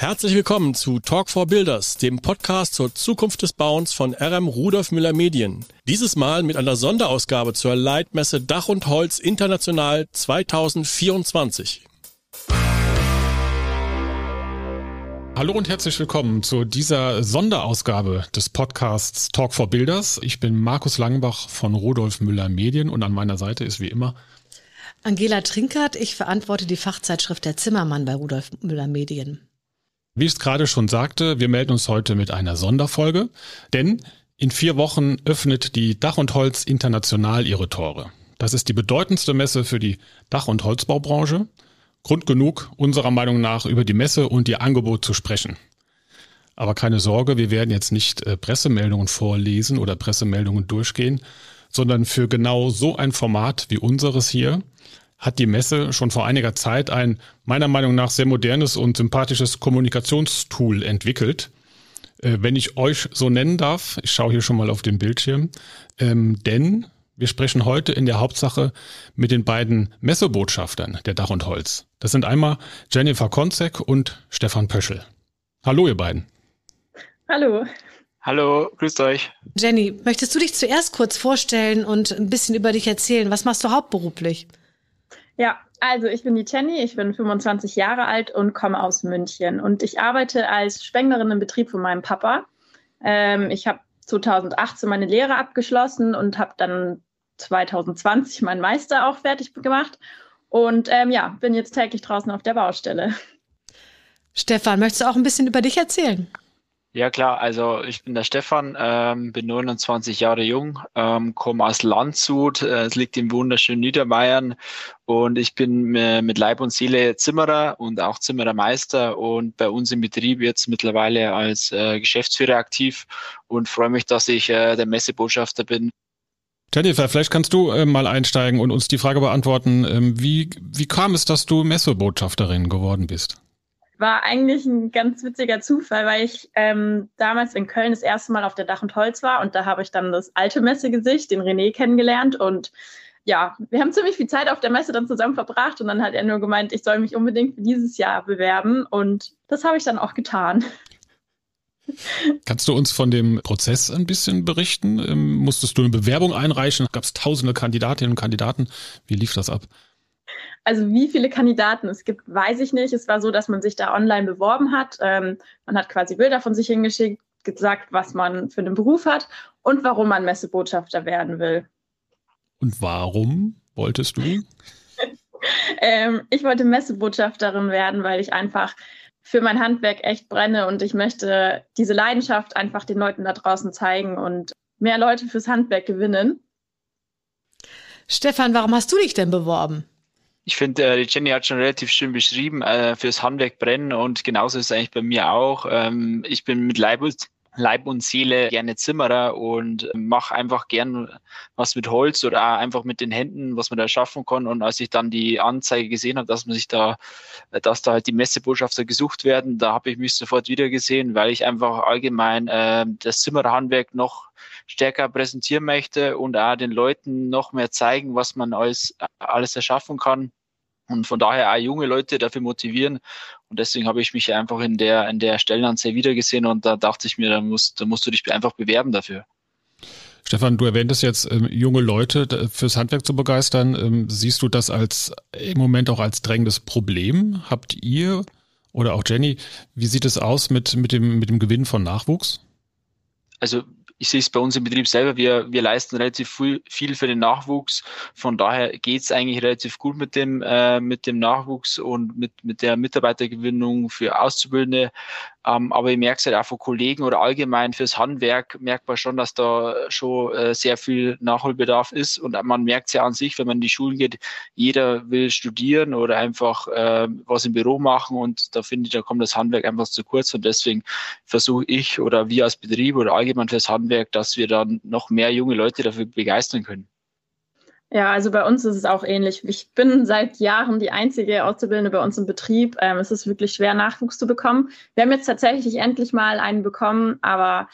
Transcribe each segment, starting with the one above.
Herzlich willkommen zu Talk for Builders, dem Podcast zur Zukunft des Bauens von RM Rudolf Müller Medien. Dieses Mal mit einer Sonderausgabe zur Leitmesse Dach und Holz International 2024. Hallo und herzlich willkommen zu dieser Sonderausgabe des Podcasts Talk for Builders. Ich bin Markus Langenbach von Rudolf Müller Medien und an meiner Seite ist wie immer Angela Trinkert. Ich verantworte die Fachzeitschrift Der Zimmermann bei Rudolf Müller Medien. Wie ich es gerade schon sagte, wir melden uns heute mit einer Sonderfolge, denn in vier Wochen öffnet die Dach und Holz International ihre Tore. Das ist die bedeutendste Messe für die Dach- und Holzbaubranche. Grund genug, unserer Meinung nach, über die Messe und ihr Angebot zu sprechen. Aber keine Sorge, wir werden jetzt nicht äh, Pressemeldungen vorlesen oder Pressemeldungen durchgehen, sondern für genau so ein Format wie unseres hier hat die Messe schon vor einiger Zeit ein meiner Meinung nach sehr modernes und sympathisches Kommunikationstool entwickelt. Äh, wenn ich euch so nennen darf, ich schaue hier schon mal auf den Bildschirm, ähm, denn wir sprechen heute in der Hauptsache mit den beiden Messebotschaftern der Dach und Holz. Das sind einmal Jennifer Konzek und Stefan Pöschel. Hallo, ihr beiden. Hallo. Hallo, grüßt euch. Jenny, möchtest du dich zuerst kurz vorstellen und ein bisschen über dich erzählen? Was machst du hauptberuflich? Ja, also ich bin die Jenny, ich bin 25 Jahre alt und komme aus München. Und ich arbeite als Spenglerin im Betrieb von meinem Papa. Ähm, ich habe 2018 meine Lehre abgeschlossen und habe dann 2020 meinen Meister auch fertig gemacht. Und ähm, ja, bin jetzt täglich draußen auf der Baustelle. Stefan, möchtest du auch ein bisschen über dich erzählen? Ja klar, also ich bin der Stefan, ähm, bin 29 Jahre jung, ähm, komme aus Landshut, äh, es liegt im wunderschönen Niederbayern und ich bin äh, mit Leib und Seele Zimmerer und auch Zimmerermeister und bei uns im Betrieb jetzt mittlerweile als äh, Geschäftsführer aktiv und freue mich, dass ich äh, der Messebotschafter bin. Jennifer, vielleicht kannst du äh, mal einsteigen und uns die Frage beantworten, ähm, wie, wie kam es, dass du Messebotschafterin geworden bist? War eigentlich ein ganz witziger Zufall, weil ich ähm, damals in Köln das erste Mal auf der Dach und Holz war und da habe ich dann das alte Messegesicht, den René, kennengelernt und ja, wir haben ziemlich viel Zeit auf der Messe dann zusammen verbracht und dann hat er nur gemeint, ich soll mich unbedingt für dieses Jahr bewerben und das habe ich dann auch getan. Kannst du uns von dem Prozess ein bisschen berichten? Ähm, musstest du eine Bewerbung einreichen? Gab es tausende Kandidatinnen und Kandidaten? Wie lief das ab? Also wie viele Kandidaten es gibt, weiß ich nicht. Es war so, dass man sich da online beworben hat. Ähm, man hat quasi Bilder von sich hingeschickt, gesagt, was man für einen Beruf hat und warum man Messebotschafter werden will. Und warum wolltest du? ähm, ich wollte Messebotschafterin werden, weil ich einfach für mein Handwerk echt brenne und ich möchte diese Leidenschaft einfach den Leuten da draußen zeigen und mehr Leute fürs Handwerk gewinnen. Stefan, warum hast du dich denn beworben? Ich finde, äh, Jenny hat schon relativ schön beschrieben, äh, fürs Handwerk brennen und genauso ist es eigentlich bei mir auch. Ähm, ich bin mit Leib und, Leib und Seele gerne Zimmerer und mache einfach gern was mit Holz oder auch einfach mit den Händen, was man da schaffen kann. Und als ich dann die Anzeige gesehen habe, dass man sich da, dass da halt die Messebotschafter gesucht werden, da habe ich mich sofort wieder gesehen, weil ich einfach allgemein äh, das Zimmererhandwerk noch stärker präsentieren möchte und auch den Leuten noch mehr zeigen, was man alles, alles erschaffen kann. Und von daher auch junge Leute dafür motivieren. Und deswegen habe ich mich einfach in der, in der Stellenanzeige wiedergesehen und da dachte ich mir, da musst, da musst du dich einfach bewerben dafür. Stefan, du erwähntest jetzt, ähm, junge Leute fürs Handwerk zu begeistern. Ähm, siehst du das als im Moment auch als drängendes Problem? Habt ihr oder auch Jenny, wie sieht es aus mit, mit, dem, mit dem Gewinn von Nachwuchs? Also ich sehe es bei uns im Betrieb selber, wir, wir leisten relativ viel, viel für den Nachwuchs. Von daher geht es eigentlich relativ gut mit dem, äh, mit dem Nachwuchs und mit, mit der Mitarbeitergewinnung für Auszubildende. Ähm, aber ich merke es halt auch von Kollegen oder allgemein fürs Handwerk, merkt man schon, dass da schon äh, sehr viel Nachholbedarf ist. Und man merkt es ja an sich, wenn man in die Schulen geht, jeder will studieren oder einfach äh, was im Büro machen. Und da finde ich, da kommt das Handwerk einfach zu kurz. Und deswegen versuche ich oder wir als Betrieb oder allgemein fürs Handwerk, dass wir dann noch mehr junge Leute dafür begeistern können. Ja, also bei uns ist es auch ähnlich. Ich bin seit Jahren die einzige Auszubildende bei uns im Betrieb. Ähm, es ist wirklich schwer, Nachwuchs zu bekommen. Wir haben jetzt tatsächlich endlich mal einen bekommen, aber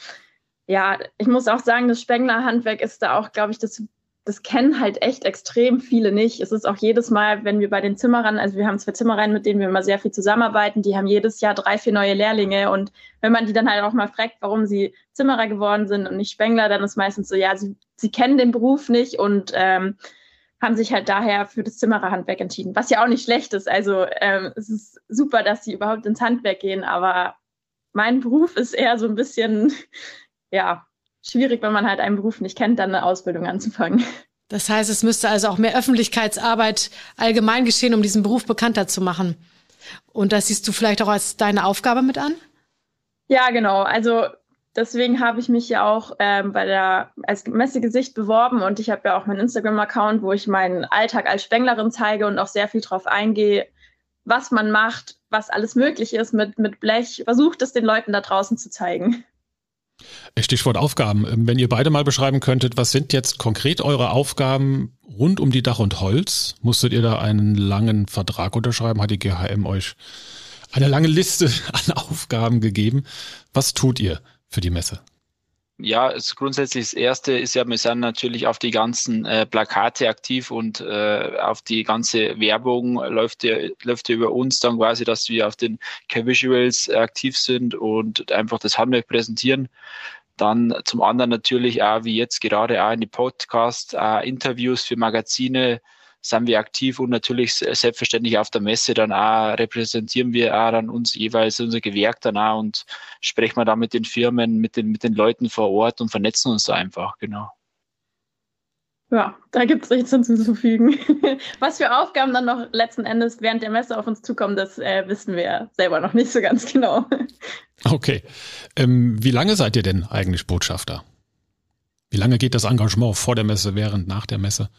ja, ich muss auch sagen, das Spengler-Handwerk ist da auch, glaube ich, das das kennen halt echt extrem viele nicht. Es ist auch jedes Mal, wenn wir bei den Zimmerern, also wir haben zwei Zimmererinnen, mit denen wir immer sehr viel zusammenarbeiten, die haben jedes Jahr drei, vier neue Lehrlinge. Und wenn man die dann halt auch mal fragt, warum sie Zimmerer geworden sind und nicht Spengler, dann ist meistens so, ja, sie, sie kennen den Beruf nicht und ähm, haben sich halt daher für das Zimmererhandwerk entschieden, was ja auch nicht schlecht ist. Also ähm, es ist super, dass sie überhaupt ins Handwerk gehen, aber mein Beruf ist eher so ein bisschen, ja, schwierig, wenn man halt einen Beruf nicht kennt, dann eine Ausbildung anzufangen. Das heißt, es müsste also auch mehr Öffentlichkeitsarbeit allgemein geschehen, um diesen Beruf bekannter zu machen. Und das siehst du vielleicht auch als deine Aufgabe mit an? Ja, genau. Also deswegen habe ich mich ja auch ähm, bei der als Messegesicht beworben und ich habe ja auch meinen Instagram-Account, wo ich meinen Alltag als Spenglerin zeige und auch sehr viel darauf eingehe, was man macht, was alles möglich ist mit, mit Blech. Versucht es den Leuten da draußen zu zeigen. Stichwort Aufgaben. Ähm, wenn ihr beide mal beschreiben könntet, was sind jetzt konkret eure Aufgaben rund um die Dach und Holz? Musstet ihr da einen langen Vertrag unterschreiben? Hat die GHM euch eine lange Liste an Aufgaben gegeben? Was tut ihr für die Messe? Ja, es grundsätzlich das erste ist ja, wir sind natürlich auf die ganzen äh, Plakate aktiv und äh, auf die ganze Werbung läuft ja, läuft ja über uns dann quasi, dass wir auf den K-Visuals aktiv sind und einfach das Handwerk präsentieren. Dann zum anderen natürlich auch, wie jetzt gerade auch in die Podcasts, Interviews für Magazine, sind wir aktiv und natürlich selbstverständlich auf der Messe dann auch repräsentieren wir auch dann uns jeweils unser Gewerk dann auch und sprechen wir da mit den Firmen, mit den, mit den Leuten vor Ort und vernetzen uns da einfach, genau. Ja, da gibt es nichts hinzuzufügen. Was für Aufgaben dann noch letzten Endes während der Messe auf uns zukommen, das äh, wissen wir selber noch nicht so ganz genau. Okay. Ähm, wie lange seid ihr denn eigentlich Botschafter? Wie lange geht das Engagement vor der Messe, während, nach der Messe?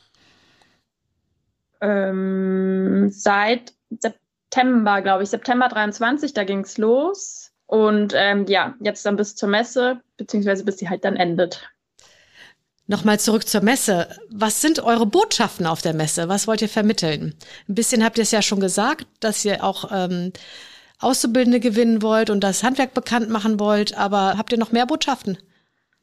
Ähm, seit September, glaube ich, September 23, da ging es los. Und ähm, ja, jetzt dann bis zur Messe, beziehungsweise bis sie halt dann endet. Nochmal zurück zur Messe. Was sind eure Botschaften auf der Messe? Was wollt ihr vermitteln? Ein bisschen habt ihr es ja schon gesagt, dass ihr auch ähm, Auszubildende gewinnen wollt und das Handwerk bekannt machen wollt, aber habt ihr noch mehr Botschaften?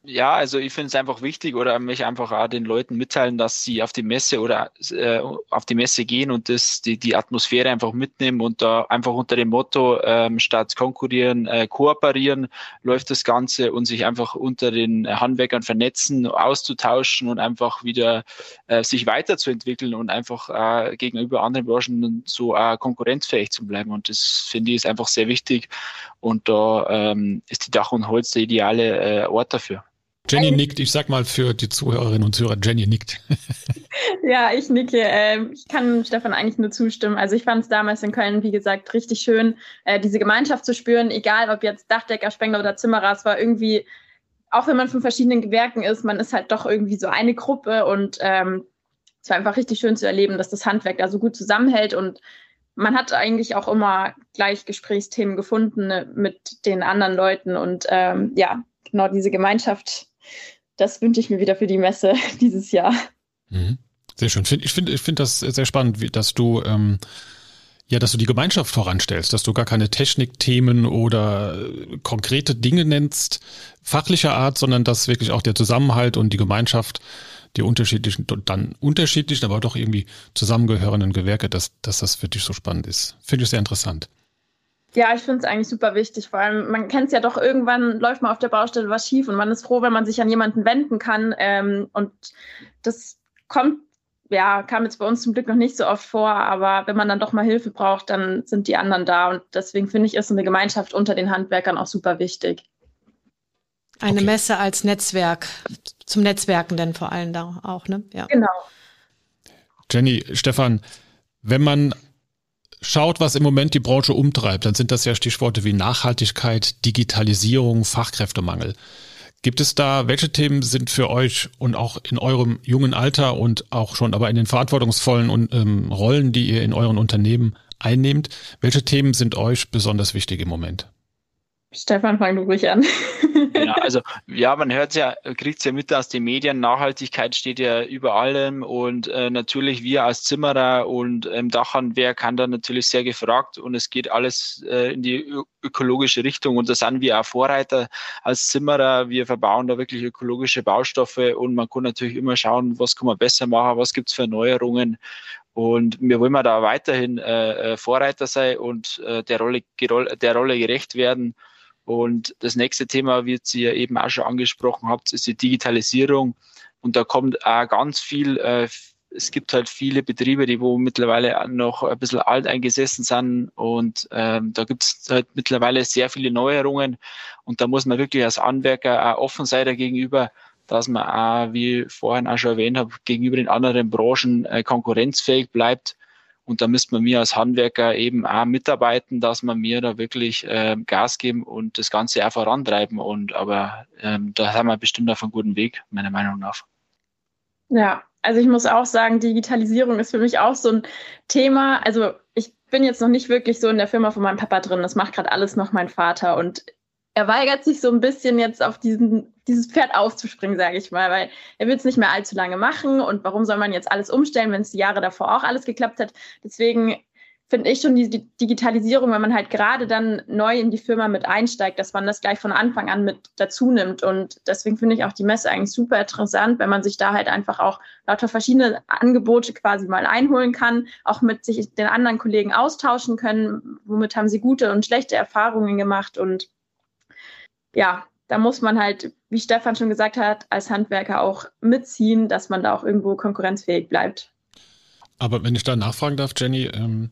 Ja, also ich finde es einfach wichtig oder mich einfach auch den Leuten mitteilen, dass sie auf die Messe oder äh, auf die Messe gehen und das, die, die Atmosphäre einfach mitnehmen und da einfach unter dem Motto ähm, statt konkurrieren, äh, kooperieren läuft das Ganze und sich einfach unter den Handwerkern vernetzen, auszutauschen und einfach wieder äh, sich weiterzuentwickeln und einfach äh, gegenüber anderen Branchen so äh, konkurrenzfähig zu bleiben. Und das finde ich ist einfach sehr wichtig und da ähm, ist die Dach und Holz der ideale äh, Ort dafür. Jenny nickt, ich sag mal für die Zuhörerinnen und Zuhörer, Jenny nickt. ja, ich nicke. Ähm, ich kann Stefan eigentlich nur zustimmen. Also ich fand es damals in Köln, wie gesagt, richtig schön, äh, diese Gemeinschaft zu spüren, egal ob jetzt Dachdecker, Spengler oder Zimmerer, es war irgendwie, auch wenn man von verschiedenen Gewerken ist, man ist halt doch irgendwie so eine Gruppe und ähm, es war einfach richtig schön zu erleben, dass das Handwerk da so gut zusammenhält und man hat eigentlich auch immer gleich Gesprächsthemen gefunden ne, mit den anderen Leuten und ähm, ja, genau diese Gemeinschaft das wünsche ich mir wieder für die Messe dieses Jahr. Mhm. Sehr schön. Ich finde ich finde das sehr spannend, dass du ähm, ja, dass du die Gemeinschaft voranstellst, dass du gar keine Technikthemen oder äh, konkrete Dinge nennst, fachlicher Art, sondern dass wirklich auch der Zusammenhalt und die Gemeinschaft, die unterschiedlichen, dann unterschiedlichen, aber doch irgendwie zusammengehörenden Gewerke, dass, dass das für dich so spannend ist. Finde ich sehr interessant. Ja, ich finde es eigentlich super wichtig. Vor allem, man kennt es ja doch, irgendwann läuft man auf der Baustelle was schief und man ist froh, wenn man sich an jemanden wenden kann. Ähm, und das kommt, ja, kam jetzt bei uns zum Glück noch nicht so oft vor, aber wenn man dann doch mal Hilfe braucht, dann sind die anderen da. Und deswegen finde ich, ist eine Gemeinschaft unter den Handwerkern auch super wichtig. Eine okay. Messe als Netzwerk, zum Netzwerken denn vor allem da auch, ne? Ja. Genau. Jenny, Stefan, wenn man schaut, was im Moment die Branche umtreibt, dann sind das ja Stichworte wie Nachhaltigkeit, Digitalisierung, Fachkräftemangel. Gibt es da, welche Themen sind für euch und auch in eurem jungen Alter und auch schon aber in den verantwortungsvollen ähm, Rollen, die ihr in euren Unternehmen einnehmt, welche Themen sind euch besonders wichtig im Moment? Stefan, fang du ruhig an. genau, also ja, man hört ja, kriegt es ja mit aus den Medien, Nachhaltigkeit steht ja über allem und äh, natürlich wir als Zimmerer und ähm, Dachhandwerk haben da natürlich sehr gefragt und es geht alles äh, in die ökologische Richtung und da sind wir auch Vorreiter als Zimmerer. Wir verbauen da wirklich ökologische Baustoffe und man kann natürlich immer schauen, was kann man besser machen, was gibt es für Erneuerungen und wir wollen da weiterhin äh, äh, Vorreiter sein und äh, der, Rolle, der Rolle gerecht werden. Und das nächste Thema, wie ihr eben auch schon angesprochen habt, ist die Digitalisierung. Und da kommt auch ganz viel, äh, es gibt halt viele Betriebe, die wo mittlerweile noch ein bisschen alt eingesessen sind. Und ähm, da gibt es halt mittlerweile sehr viele Neuerungen. Und da muss man wirklich als Anwerker auch offen sein dagegenüber dass man auch, wie vorhin auch schon erwähnt habe, gegenüber den anderen Branchen äh, konkurrenzfähig bleibt. Und da müsste man mir als Handwerker eben auch mitarbeiten, dass man mir da wirklich äh, Gas geben und das Ganze auch vorantreiben. Und aber ähm, da haben wir bestimmt auf einem guten Weg, meiner Meinung nach. Ja, also ich muss auch sagen, Digitalisierung ist für mich auch so ein Thema. Also ich bin jetzt noch nicht wirklich so in der Firma von meinem Papa drin. Das macht gerade alles noch mein Vater. Und er weigert sich so ein bisschen jetzt auf diesen, dieses Pferd aufzuspringen, sage ich mal, weil er will es nicht mehr allzu lange machen und warum soll man jetzt alles umstellen, wenn es die Jahre davor auch alles geklappt hat. Deswegen finde ich schon die, die Digitalisierung, wenn man halt gerade dann neu in die Firma mit einsteigt, dass man das gleich von Anfang an mit dazu nimmt. Und deswegen finde ich auch die Messe eigentlich super interessant, wenn man sich da halt einfach auch lauter verschiedene Angebote quasi mal einholen kann, auch mit sich den anderen Kollegen austauschen können, womit haben sie gute und schlechte Erfahrungen gemacht und ja, da muss man halt, wie Stefan schon gesagt hat, als Handwerker auch mitziehen, dass man da auch irgendwo konkurrenzfähig bleibt. Aber wenn ich da nachfragen darf, Jenny, ähm,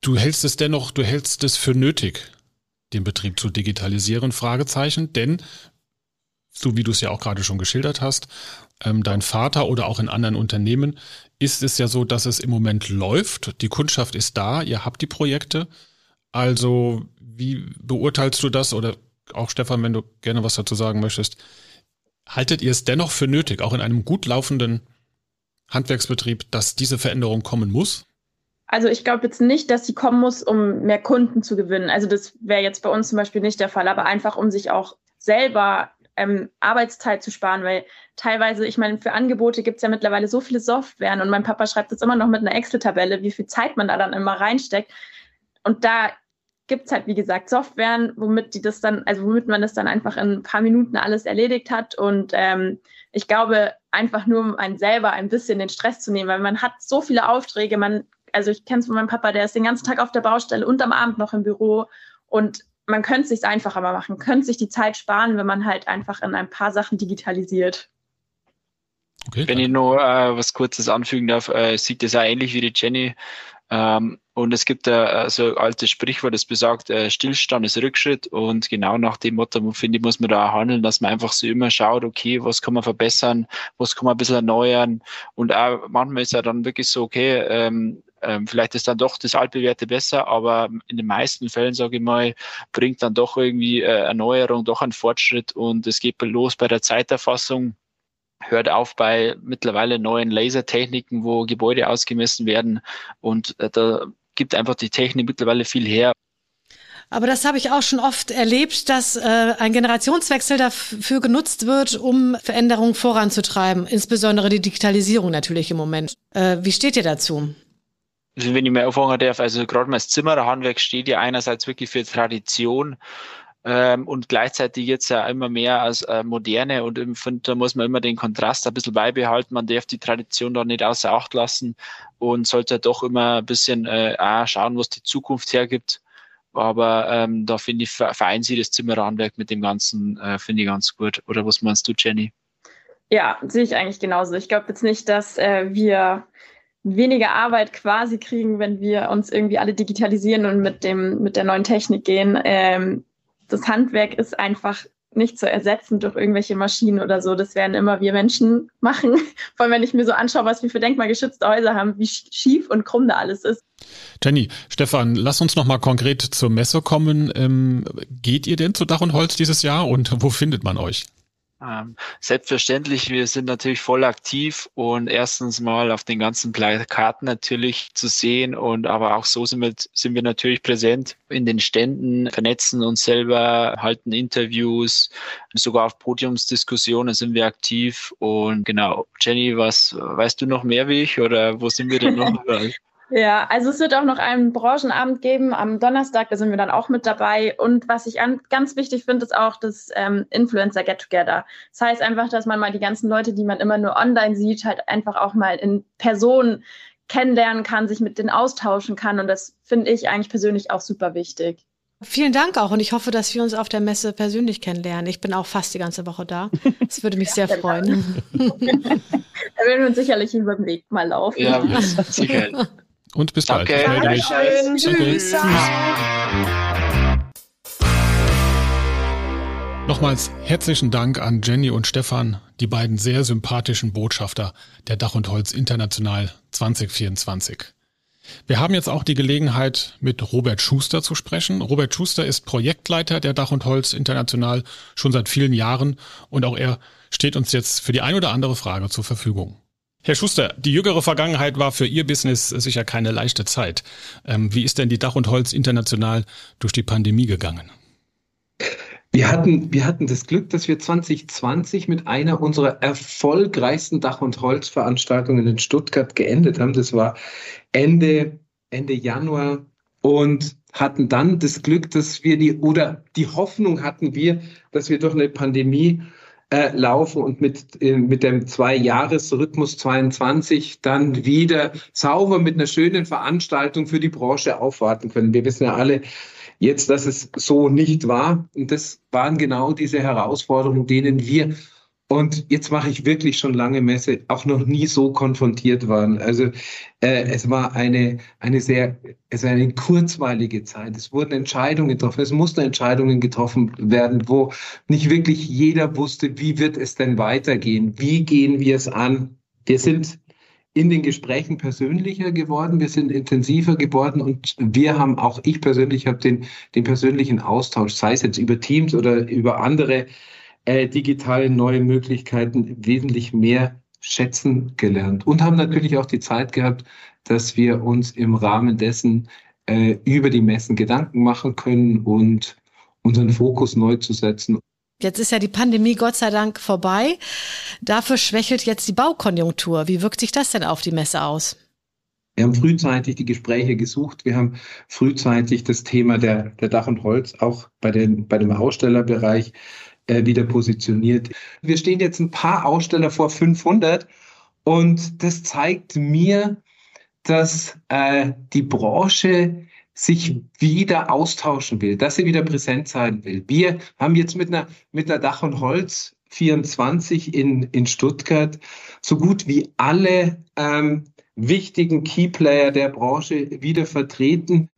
du hältst es dennoch, du hältst es für nötig, den Betrieb zu digitalisieren, Fragezeichen, denn so wie du es ja auch gerade schon geschildert hast, ähm, dein Vater oder auch in anderen Unternehmen ist es ja so, dass es im Moment läuft, die Kundschaft ist da, ihr habt die Projekte, also wie beurteilst du das oder auch Stefan, wenn du gerne was dazu sagen möchtest, haltet ihr es dennoch für nötig, auch in einem gut laufenden Handwerksbetrieb, dass diese Veränderung kommen muss? Also ich glaube jetzt nicht, dass sie kommen muss, um mehr Kunden zu gewinnen. Also das wäre jetzt bei uns zum Beispiel nicht der Fall, aber einfach um sich auch selber ähm, Arbeitszeit zu sparen, weil teilweise, ich meine, für Angebote gibt es ja mittlerweile so viele Softwaren und mein Papa schreibt jetzt immer noch mit einer Excel-Tabelle, wie viel Zeit man da dann immer reinsteckt. Und da gibt es halt, wie gesagt, Softwaren, womit die das dann, also womit man das dann einfach in ein paar Minuten alles erledigt hat. Und ähm, ich glaube, einfach nur um einen selber ein bisschen den Stress zu nehmen, weil man hat so viele Aufträge, man, also ich kenne es von meinem Papa, der ist den ganzen Tag auf der Baustelle und am Abend noch im Büro und man könnte es sich einfacher mal machen, könnte sich die Zeit sparen, wenn man halt einfach in ein paar Sachen digitalisiert. Okay, Wenn ich noch äh, was Kurzes anfügen darf, äh, sieht das auch ähnlich wie die Jenny. Ähm, und es gibt äh, so ein altes Sprichwort, das besagt, äh, Stillstand ist Rückschritt. Und genau nach dem Motto, finde ich, muss man da auch handeln, dass man einfach so immer schaut, okay, was kann man verbessern, was kann man ein bisschen erneuern. Und auch manchmal ist ja dann wirklich so, okay, ähm, ähm, vielleicht ist dann doch das altbewährte besser, aber in den meisten Fällen, sage ich mal, bringt dann doch irgendwie äh, Erneuerung, doch einen Fortschritt und es geht los bei der Zeiterfassung hört auf bei mittlerweile neuen Lasertechniken, wo Gebäude ausgemessen werden. Und äh, da gibt einfach die Technik mittlerweile viel her. Aber das habe ich auch schon oft erlebt, dass äh, ein Generationswechsel dafür genutzt wird, um Veränderungen voranzutreiben, insbesondere die Digitalisierung natürlich im Moment. Äh, wie steht ihr dazu? Also wenn ich mal auffangen darf, also gerade mal das Zimmererhandwerk steht ja einerseits wirklich für Tradition ähm, und gleichzeitig jetzt ja immer mehr als äh, moderne und ich finde, da muss man immer den Kontrast ein bisschen beibehalten. Man darf die Tradition da nicht außer Acht lassen und sollte doch immer ein bisschen äh, auch schauen, was die Zukunft hergibt. Aber ähm, da finde ich, vereinen sie das Zimmerhandwerk mit dem Ganzen, äh, finde ich ganz gut. Oder was meinst du, Jenny? Ja, sehe ich eigentlich genauso. Ich glaube jetzt nicht, dass äh, wir weniger Arbeit quasi kriegen, wenn wir uns irgendwie alle digitalisieren und mit dem mit der neuen Technik gehen. Ähm, das Handwerk ist einfach nicht zu ersetzen durch irgendwelche Maschinen oder so. Das werden immer wir Menschen machen. Vor allem, wenn ich mir so anschaue, was wir für denkmalgeschützte Häuser haben, wie schief und krumm da alles ist. Jenny, Stefan, lass uns noch mal konkret zur Messe kommen. Ähm, geht ihr denn zu Dach und Holz dieses Jahr und wo findet man euch? Ähm, selbstverständlich, wir sind natürlich voll aktiv und erstens mal auf den ganzen Plakaten natürlich zu sehen und aber auch so sind wir, sind wir natürlich präsent in den Ständen, vernetzen uns selber, halten Interviews, sogar auf Podiumsdiskussionen sind wir aktiv und genau. Jenny, was weißt du noch mehr wie ich oder wo sind wir denn noch? Ja, also es wird auch noch einen Branchenabend geben am Donnerstag, da sind wir dann auch mit dabei. Und was ich an, ganz wichtig finde, ist auch das ähm, Influencer Get Together. Das heißt einfach, dass man mal die ganzen Leute, die man immer nur online sieht, halt einfach auch mal in Person kennenlernen kann, sich mit denen austauschen kann. Und das finde ich eigentlich persönlich auch super wichtig. Vielen Dank auch und ich hoffe, dass wir uns auf der Messe persönlich kennenlernen. Ich bin auch fast die ganze Woche da. Das würde mich sehr freuen. da werden wir uns sicherlich über den Weg mal laufen. Ja, sicher. Und bis Danke. bald. Ich melde mich. Dankeschön. Tschüss. Tschüss. Nochmals herzlichen Dank an Jenny und Stefan, die beiden sehr sympathischen Botschafter der Dach und Holz International 2024. Wir haben jetzt auch die Gelegenheit, mit Robert Schuster zu sprechen. Robert Schuster ist Projektleiter der Dach und Holz International schon seit vielen Jahren und auch er steht uns jetzt für die ein oder andere Frage zur Verfügung. Herr Schuster, die jüngere Vergangenheit war für Ihr Business sicher keine leichte Zeit. Ähm, wie ist denn die Dach und Holz international durch die Pandemie gegangen? Wir hatten, wir hatten das Glück, dass wir 2020 mit einer unserer erfolgreichsten Dach- und Holzveranstaltungen in Stuttgart geendet haben. Das war Ende, Ende Januar und hatten dann das Glück, dass wir die oder die Hoffnung hatten wir, dass wir durch eine Pandemie äh, laufen und mit, äh, mit dem Zwei-Jahres-Rhythmus 22 dann wieder sauber mit einer schönen Veranstaltung für die Branche aufwarten können. Wir wissen ja alle jetzt, dass es so nicht war. Und das waren genau diese Herausforderungen, denen wir und jetzt mache ich wirklich schon lange Messe, auch noch nie so konfrontiert waren. Also äh, es war eine, eine sehr, es war eine kurzweilige Zeit. Es wurden Entscheidungen getroffen, es mussten Entscheidungen getroffen werden, wo nicht wirklich jeder wusste, wie wird es denn weitergehen, wie gehen wir es an. Wir sind in den Gesprächen persönlicher geworden, wir sind intensiver geworden und wir haben, auch ich persönlich habe den, den persönlichen Austausch, sei es jetzt über Teams oder über andere äh, digitale neue Möglichkeiten wesentlich mehr schätzen gelernt und haben natürlich auch die Zeit gehabt, dass wir uns im Rahmen dessen äh, über die Messen Gedanken machen können und unseren Fokus neu zu setzen. Jetzt ist ja die Pandemie Gott sei Dank vorbei. Dafür schwächelt jetzt die Baukonjunktur. Wie wirkt sich das denn auf die Messe aus? Wir haben frühzeitig die Gespräche gesucht. Wir haben frühzeitig das Thema der, der Dach und Holz auch bei, den, bei dem Ausstellerbereich wieder positioniert. Wir stehen jetzt ein paar Aussteller vor 500 und das zeigt mir, dass äh, die Branche sich wieder austauschen will, dass sie wieder präsent sein will. Wir haben jetzt mit einer, mit einer Dach und Holz 24 in, in Stuttgart so gut wie alle ähm, wichtigen Keyplayer der Branche wieder vertreten.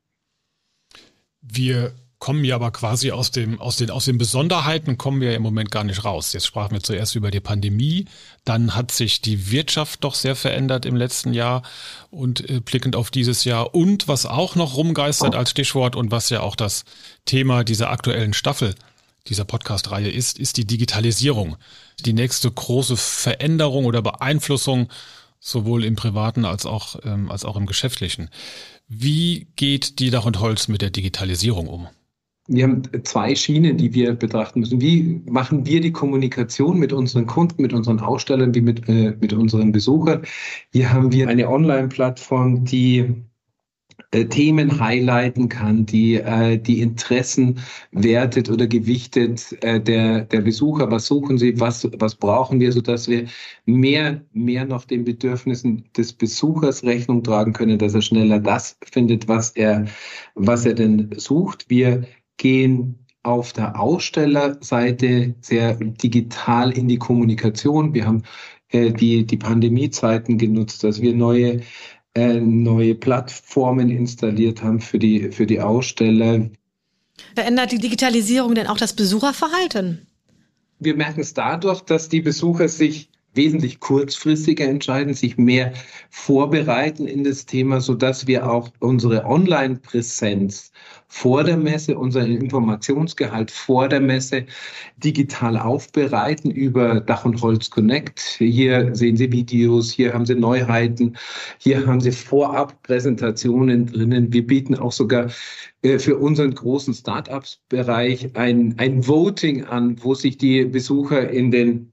Wir kommen ja aber quasi aus dem, aus den, aus den Besonderheiten kommen wir im Moment gar nicht raus. Jetzt sprachen wir zuerst über die Pandemie, dann hat sich die Wirtschaft doch sehr verändert im letzten Jahr und äh, blickend auf dieses Jahr und was auch noch rumgeistert als Stichwort und was ja auch das Thema dieser aktuellen Staffel dieser Podcast-Reihe ist, ist die Digitalisierung. Die nächste große Veränderung oder Beeinflussung sowohl im privaten als auch, ähm, als auch im geschäftlichen. Wie geht die Dach und Holz mit der Digitalisierung um? Wir haben zwei Schienen, die wir betrachten müssen. Wie machen wir die Kommunikation mit unseren Kunden, mit unseren Ausstellern, wie mit, äh, mit unseren Besuchern? Hier haben wir eine Online-Plattform, die äh, Themen highlighten kann, die äh, die Interessen wertet oder gewichtet äh, der, der Besucher. Was suchen sie, was, was brauchen wir, sodass wir mehr, mehr noch den Bedürfnissen des Besuchers Rechnung tragen können, dass er schneller das findet, was er, was er denn sucht. Wir gehen auf der Ausstellerseite sehr digital in die Kommunikation. Wir haben äh, die, die Pandemiezeiten genutzt, dass wir neue, äh, neue Plattformen installiert haben für die, für die Aussteller. Verändert die Digitalisierung denn auch das Besucherverhalten? Wir merken es dadurch, dass die Besucher sich wesentlich kurzfristiger entscheiden, sich mehr vorbereiten in das Thema, so dass wir auch unsere Online-Präsenz vor der Messe, unseren Informationsgehalt vor der Messe digital aufbereiten über Dach und Holz Connect. Hier sehen Sie Videos, hier haben Sie Neuheiten, hier haben Sie Vorab-Präsentationen drinnen. Wir bieten auch sogar äh, für unseren großen Startups-Bereich ein, ein Voting an, wo sich die Besucher in den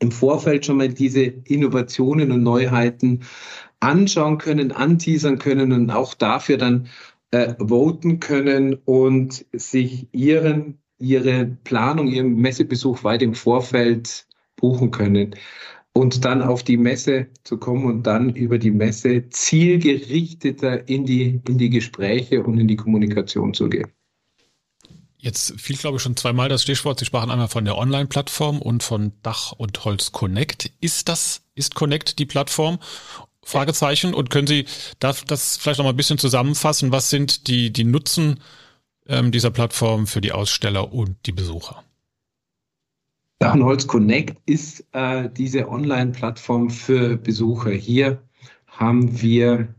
im Vorfeld schon mal diese Innovationen und Neuheiten anschauen können, anteasern können und auch dafür dann äh, voten können und sich ihren, ihre Planung, ihren Messebesuch weit im Vorfeld buchen können und dann auf die Messe zu kommen und dann über die Messe zielgerichteter in die, in die Gespräche und in die Kommunikation zu gehen. Jetzt fiel, glaube ich, schon zweimal das Stichwort. Sie sprachen einmal von der Online-Plattform und von Dach und Holz Connect. Ist das, ist Connect die Plattform? Fragezeichen. Und können Sie das, das vielleicht noch mal ein bisschen zusammenfassen? Was sind die, die Nutzen ähm, dieser Plattform für die Aussteller und die Besucher? Dach und Holz Connect ist äh, diese Online-Plattform für Besucher. Hier haben wir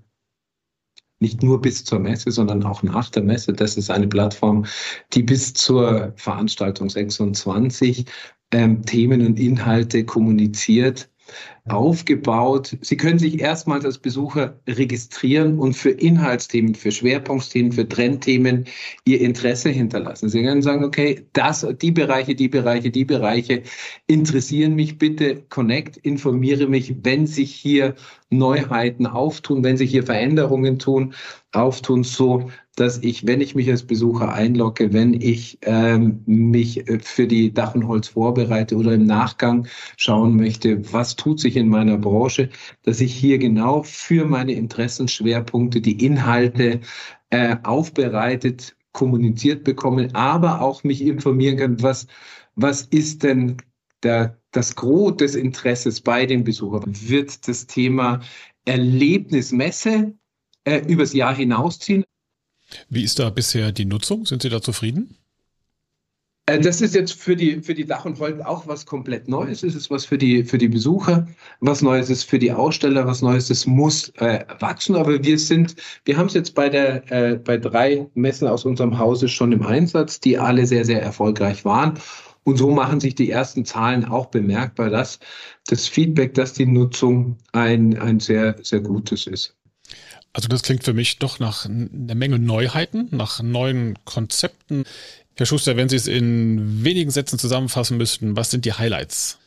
nicht nur bis zur Messe, sondern auch nach der Messe. Das ist eine Plattform, die bis zur Veranstaltung 26 ähm, Themen und Inhalte kommuniziert aufgebaut. Sie können sich erstmals als Besucher registrieren und für Inhaltsthemen, für Schwerpunktthemen, für Trendthemen Ihr Interesse hinterlassen. Sie können sagen, okay, das, die Bereiche, die Bereiche, die Bereiche interessieren mich bitte. Connect, informiere mich, wenn sich hier Neuheiten auftun, wenn sich hier Veränderungen tun, auftun, so dass ich, wenn ich mich als Besucher einlogge, wenn ich ähm, mich äh, für die Dach und Holz vorbereite oder im Nachgang schauen möchte, was tut sich in meiner Branche, dass ich hier genau für meine Interessenschwerpunkte die Inhalte äh, aufbereitet, kommuniziert bekomme, aber auch mich informieren kann, was, was ist denn der, das Gros des Interesses bei den Besuchern? Wird das Thema Erlebnismesse äh, übers Jahr hinausziehen? Wie ist da bisher die Nutzung? Sind Sie da zufrieden? Äh, das ist jetzt für die, für die Dach und Holz auch was komplett Neues. Es ist was für die, für die Besucher, was Neues ist für die Aussteller, was Neues ist, muss äh, wachsen. Aber wir sind, wir haben es jetzt bei der, äh, bei drei Messen aus unserem Hause schon im Einsatz, die alle sehr, sehr erfolgreich waren. Und so machen sich die ersten Zahlen auch bemerkbar, dass das Feedback, dass die Nutzung ein, ein sehr, sehr gutes ist. Also das klingt für mich doch nach einer Menge Neuheiten, nach neuen Konzepten. Herr Schuster, wenn Sie es in wenigen Sätzen zusammenfassen müssten, was sind die Highlights?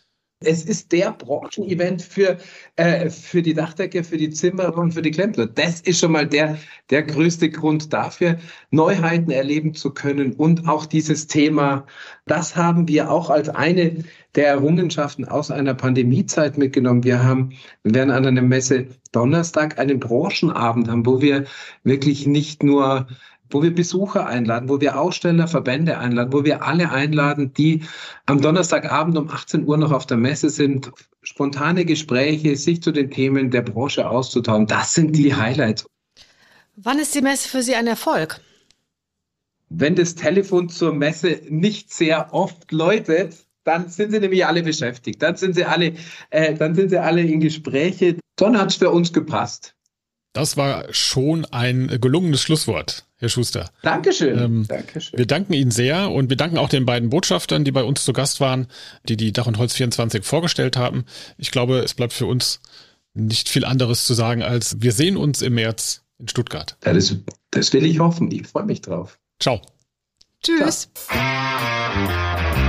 Es ist der Branchenevent für, äh, für die Dachdecker, für die Zimmerer und für die Klempler. Das ist schon mal der, der größte Grund dafür, Neuheiten erleben zu können und auch dieses Thema, das haben wir auch als eine der Errungenschaften aus einer Pandemiezeit mitgenommen. Wir haben, wir werden an einer Messe Donnerstag einen Branchenabend haben, wo wir wirklich nicht nur wo wir Besucher einladen, wo wir Aussteller, Verbände einladen, wo wir alle einladen, die am Donnerstagabend um 18 Uhr noch auf der Messe sind, spontane Gespräche, sich zu den Themen der Branche auszutauschen. Das sind die Highlights. Wann ist die Messe für Sie ein Erfolg? Wenn das Telefon zur Messe nicht sehr oft läutet, dann sind sie nämlich alle beschäftigt. Dann sind sie alle, äh, dann sind sie alle in Gespräche. Dann hat es für uns gepasst. Das war schon ein gelungenes Schlusswort, Herr Schuster. Dankeschön. Ähm, Dankeschön. Wir danken Ihnen sehr und wir danken auch den beiden Botschaftern, die bei uns zu Gast waren, die die Dach und Holz 24 vorgestellt haben. Ich glaube, es bleibt für uns nicht viel anderes zu sagen, als wir sehen uns im März in Stuttgart. Ja, das, das will ich hoffen. Ich freue mich drauf. Ciao. Tschüss. Ciao.